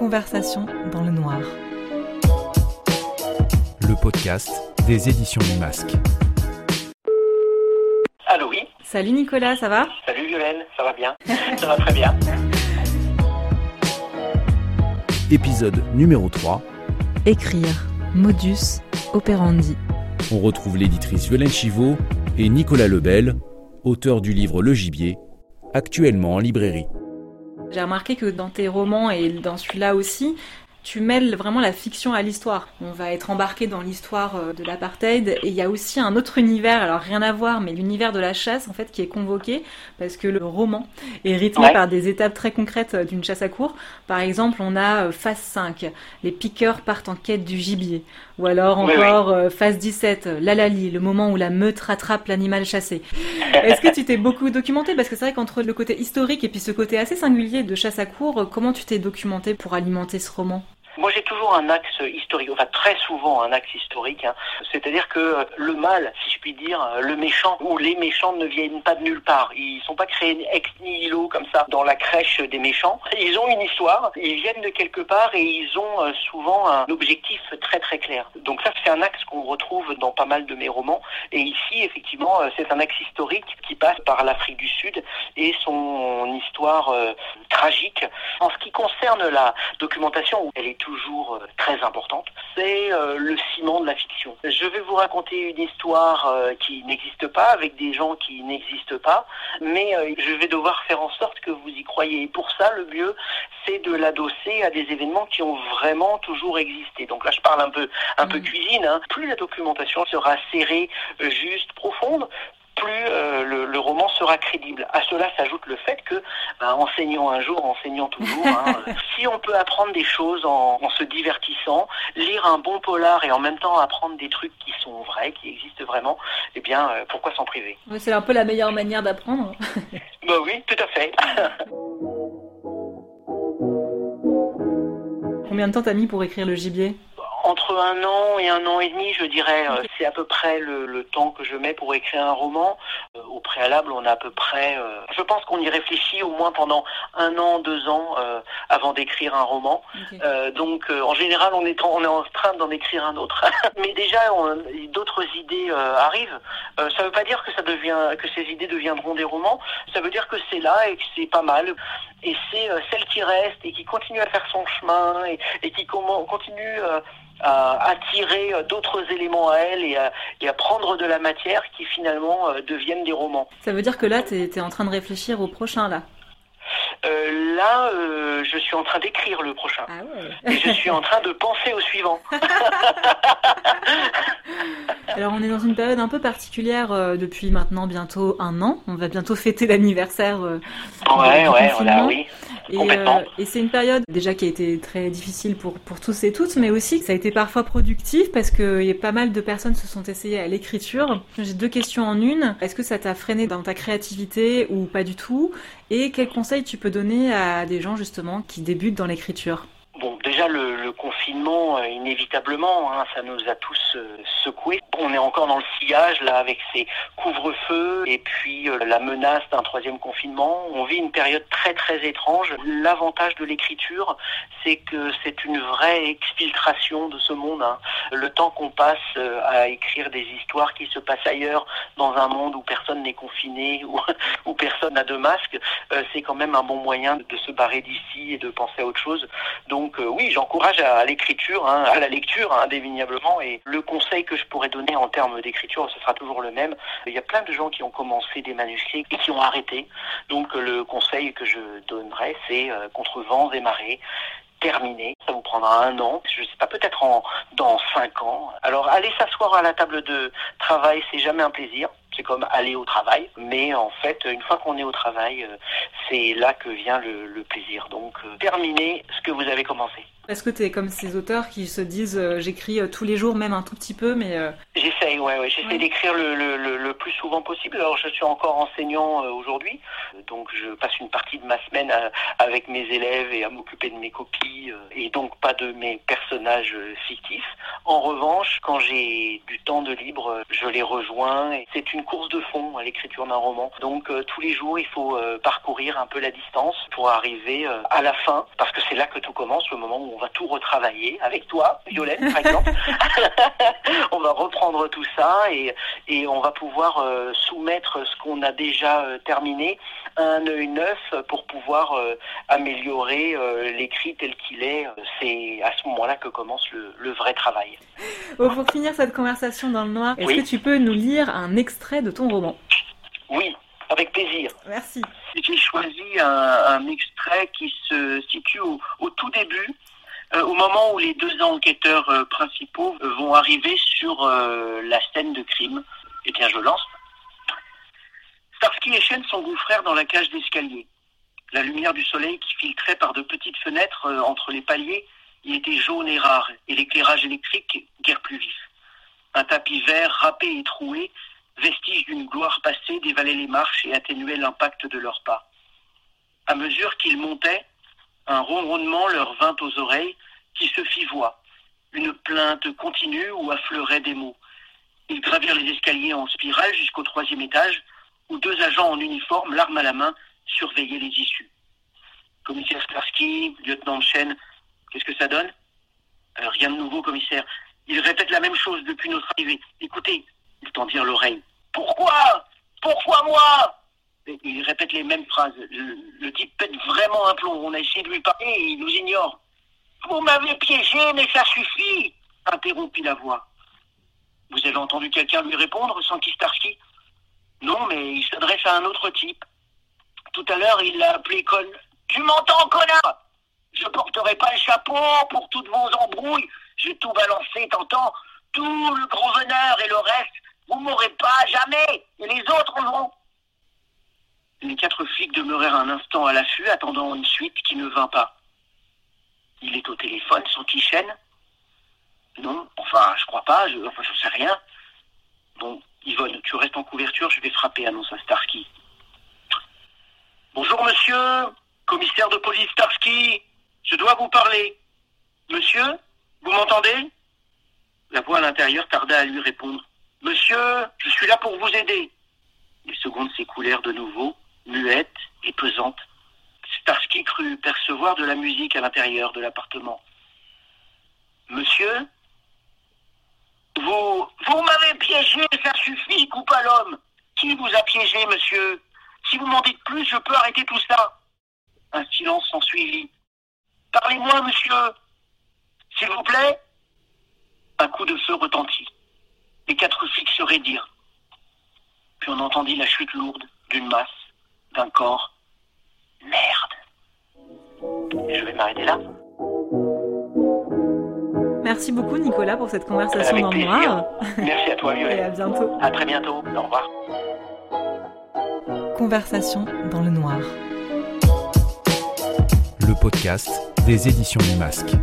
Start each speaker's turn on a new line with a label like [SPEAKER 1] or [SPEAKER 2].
[SPEAKER 1] Conversation dans le noir.
[SPEAKER 2] Le podcast des éditions du Masque.
[SPEAKER 3] Allô, oui
[SPEAKER 1] Salut Nicolas, ça va?
[SPEAKER 3] Salut Violaine, ça va bien? Ça va très bien.
[SPEAKER 2] Épisode numéro 3.
[SPEAKER 1] Écrire, modus operandi.
[SPEAKER 2] On retrouve l'éditrice Violaine Chivot et Nicolas Lebel, auteur du livre Le Gibier, actuellement en librairie.
[SPEAKER 1] J'ai remarqué que dans tes romans et dans celui-là aussi, tu mêles vraiment la fiction à l'histoire. On va être embarqué dans l'histoire euh, de l'apartheid et il y a aussi un autre univers, alors rien à voir, mais l'univers de la chasse en fait qui est convoqué parce que le roman est rythmé
[SPEAKER 3] Ouais.
[SPEAKER 1] par des étapes très concrètes euh, d'une chasse à court. Par exemple, on a euh, phase 5, les piqueurs partent en quête du gibier. Ou alors
[SPEAKER 3] Oui,
[SPEAKER 1] encore euh, phase 17, euh, l'alali, le moment où la meute rattrape l'animal chassé. Est-ce que tu t'es beaucoup documenté? Parce que c'est vrai qu'entre le côté historique et puis ce côté assez singulier de chasse à court, euh, comment tu t'es documenté pour alimenter ce roman?
[SPEAKER 3] Moi, j'ai toujours un axe historique, enfin très souvent un axe historique. hein. C'est-à-dire que euh, le mal, si je puis dire, euh, le méchant ou les méchants ne viennent pas de nulle part. Ils sont pas créés ex nihilo comme ça dans la crèche des méchants. Ils ont une histoire, ils viennent de quelque part et ils ont euh, souvent un objectif très très clair. Donc ça, c'est un axe qu'on retrouve dans pas mal de mes romans. Et ici, effectivement, c'est un axe historique qui passe par l'Afrique du Sud et son histoire tragique. En ce qui concerne la documentation, elle est toujours euh, très importante. C'est euh, le ciment de la fiction. Je vais vous raconter une histoire euh, qui n'existe pas, avec des gens qui n'existent pas, mais je vais devoir faire en sorte que vous y croyez. Et pour ça, le mieux, c'est de l'adosser à des événements qui ont vraiment toujours existé. Donc là, je parle un peu, un peu
[SPEAKER 1] Mhm.
[SPEAKER 3] cuisine. hein. Plus la documentation sera serrée, juste, profonde, plus euh, le, le roman sera crédible. À cela s'ajoute le fait que, ben, enseignant un jour, enseignant toujours, hein, euh, si on peut apprendre des choses en, en se divertissant, lire un bon polar et en même temps apprendre des trucs qui sont vrais, qui existent vraiment, eh bien, euh, pourquoi s'en priver?
[SPEAKER 1] C'est un peu la meilleure manière d'apprendre.
[SPEAKER 3] Bah oui, tout à fait.
[SPEAKER 1] Combien de temps t'as mis pour écrire le gibier?
[SPEAKER 3] Entre un an et un an et demi, je dirais, euh, c'est à peu près le, le temps que je mets pour écrire un roman. Euh, au préalable, on a à peu près, euh, je pense qu'on y réfléchit au moins pendant un an, deux ans euh, avant d'écrire un roman. Donc, en général, on est en, on est en train d'en écrire un autre. Mais déjà, d'autres idées arrivent. Ça ne veut pas dire que ça devient, que ces idées deviendront des romans. Ça veut dire que c'est là et que c'est pas mal. Et c'est celle qui reste et qui continue à faire son chemin et, et qui continue à attirer euh, d'autres éléments à elle et à, et à prendre de la matière qui finalement euh, deviennent des romans.
[SPEAKER 1] Ça veut dire que là, t'es es en train de réfléchir au prochain, là?
[SPEAKER 3] Euh, là, euh, je suis en train d'écrire le prochain.
[SPEAKER 1] Ah ouais
[SPEAKER 3] Et je suis en train de penser au suivant.
[SPEAKER 1] Alors on est dans une période un peu particulière euh, depuis maintenant bientôt un an. On va bientôt fêter l'anniversaire. euh,
[SPEAKER 3] Ouais, ouais, voilà, oui.
[SPEAKER 1] Et,
[SPEAKER 3] Complètement.
[SPEAKER 1] euh, et c'est une période déjà qui a été très difficile pour, pour tous et toutes, mais aussi que ça a été parfois productif parce que il y a pas mal de personnes se sont essayées à l'écriture. J'ai deux questions en une. Est-ce que ça t'a freiné dans ta créativité ou pas du tout? Et quels conseils tu peux donner à des gens justement qui débutent dans l'écriture?
[SPEAKER 3] Bon, déjà le, confinement, euh, inévitablement, hein, ça nous a tous euh, secoués. On est encore dans le sillage là avec ces couvre-feux et puis euh, la menace d'un troisième confinement. On vit une période très très étrange. L'avantage de l'écriture, c'est que c'est une vraie exfiltration de ce monde. hein. Le temps qu'on passe à écrire des histoires qui se passent ailleurs, dans un monde où personne n'est confiné, où, où personne n'a de masque, c'est quand même un bon moyen de se barrer d'ici et de penser à autre chose. Donc euh, oui, j'encourage à, l'écriture, hein, à la lecture, hein, indéniablement. Et le conseil que je pourrais donner en termes d'écriture, ce sera toujours le même. Il y a plein de gens qui ont commencé des manuscrits et qui ont arrêté. Donc le conseil que je donnerais, c'est euh, contre vents et marées. Terminé, ça vous prendra un an, je sais pas, peut-être dans cinq ans. Alors aller s'asseoir à la table de travail, c'est jamais un plaisir. C'est comme aller au travail, mais en fait, une fois qu'on est au travail, euh, c'est là que vient le, plaisir. Donc, euh, terminez ce que vous avez commencé.
[SPEAKER 1] Est-ce que tu es comme ces auteurs qui se disent euh, j'écris euh, tous les jours, même un tout petit peu, mais... Euh,
[SPEAKER 3] J'essaye, ouais, ouais. j'essaie d'écrire le, le, le, plus souvent possible. Alors je suis encore enseignant aujourd'hui, donc je passe une partie de ma semaine avec mes élèves et à m'occuper de mes copies, et donc pas de mes personnages fictifs. En revanche, quand j'ai du temps de libre, je les rejoins. C'est une course de fond à l'écriture d'un roman. Donc tous les jours, il faut parcourir un peu la distance pour arriver à la fin, parce que c'est là que tout commence, le moment où on va tout retravailler avec toi, Violaine, par exemple. on va reprendre tout ça et, et on va pouvoir euh, soumettre ce qu'on a déjà euh, terminé à un œil neuf pour pouvoir euh, améliorer l'écrit tel qu'il est. C'est à ce moment-là que commence le, le vrai travail.
[SPEAKER 1] pour finir cette conversation dans le noir, est-ce que tu peux nous lire un extrait de ton roman?
[SPEAKER 3] Oui, avec plaisir.
[SPEAKER 1] Merci.
[SPEAKER 3] J'ai choisi un, un, extrait qui se situe au, au tout début euh, au moment où les deux enquêteurs euh, principaux euh, vont arriver sur la scène de crime, eh bien je lance. Starsky et Shen s'engouffrèrent dans la cage d'escalier. La lumière du soleil qui filtrait par de petites fenêtres entre les paliers y était jaune et rare, et l'éclairage électrique guère plus vif. Un tapis vert râpé et troué, vestige d'une gloire passée, dévalait les marches et atténuait l'impact de leurs pas. À mesure qu'ils montaient, un ronronnement leur vint aux oreilles qui se fit voix, une plainte continue où affleuraient des mots. Ils gravirent les escaliers en spirale jusqu'au troisième étage, où deux agents en uniforme, l'arme à la main, surveillaient les issues. Commissaire Starsky, lieutenant Chen, qu'est-ce que ça donne? Euh, Rien de nouveau, commissaire. Ils répètent la même chose depuis notre arrivée. Écoutez, ils tendirent l'oreille. Pourquoi? Pourquoi moi? Il répète les mêmes phrases. Le, type pète vraiment un plomb. On a essayé de lui parler et il nous ignore. Vous m'avez piégé, mais ça suffit interrompit la voix. Vous avez entendu quelqu'un lui répondre, Sanky Starsky Non, mais il s'adresse à un autre type. Tout à l'heure, il l'a appelé con. Tu m'entends, connard? Je porterai pas le chapeau pour toutes vos embrouilles. J'ai tout balancé, t'entends? Tout le gros veneur et le reste, vous m'aurez pas jamais. Et les autres vont. Les quatre flics demeurèrent un instant à l'affût, attendant une suite qui ne vint pas. Il est au téléphone, son chaîne Non, enfin, je crois pas, je, enfin, je sais rien. Bon, Yvonne, tu restes en couverture, je vais frapper, annonce Starsky. Bonjour, monsieur, commissaire de police Starsky, je dois vous parler. Monsieur, vous m'entendez? La voix à l'intérieur tarda à lui répondre. Monsieur, je suis là pour vous aider. Les secondes s'écoulèrent de nouveau, muette et pesante. Starsky crut percevoir de la musique à l'intérieur de l'appartement. Monsieur Vous, m'avez piégé, ça suffit, coupe à l'homme. Qui vous a piégé, monsieur? Si vous m'en dites plus, je peux arrêter tout ça. Un silence s'ensuivit. Parlez-moi, monsieur. S'il vous plaît. Un coup de feu retentit. Les quatre flics se raidirent. Puis on entendit la chute lourde d'une masse d'un corps. Merde. je vais m'arrêter là.
[SPEAKER 1] Merci beaucoup Nicolas pour cette conversation dans le noir.
[SPEAKER 3] Merci à toi Violet.
[SPEAKER 1] Et à bientôt.
[SPEAKER 3] À très bientôt. Au revoir.
[SPEAKER 1] Conversation dans le noir.
[SPEAKER 2] Le podcast des éditions du masque.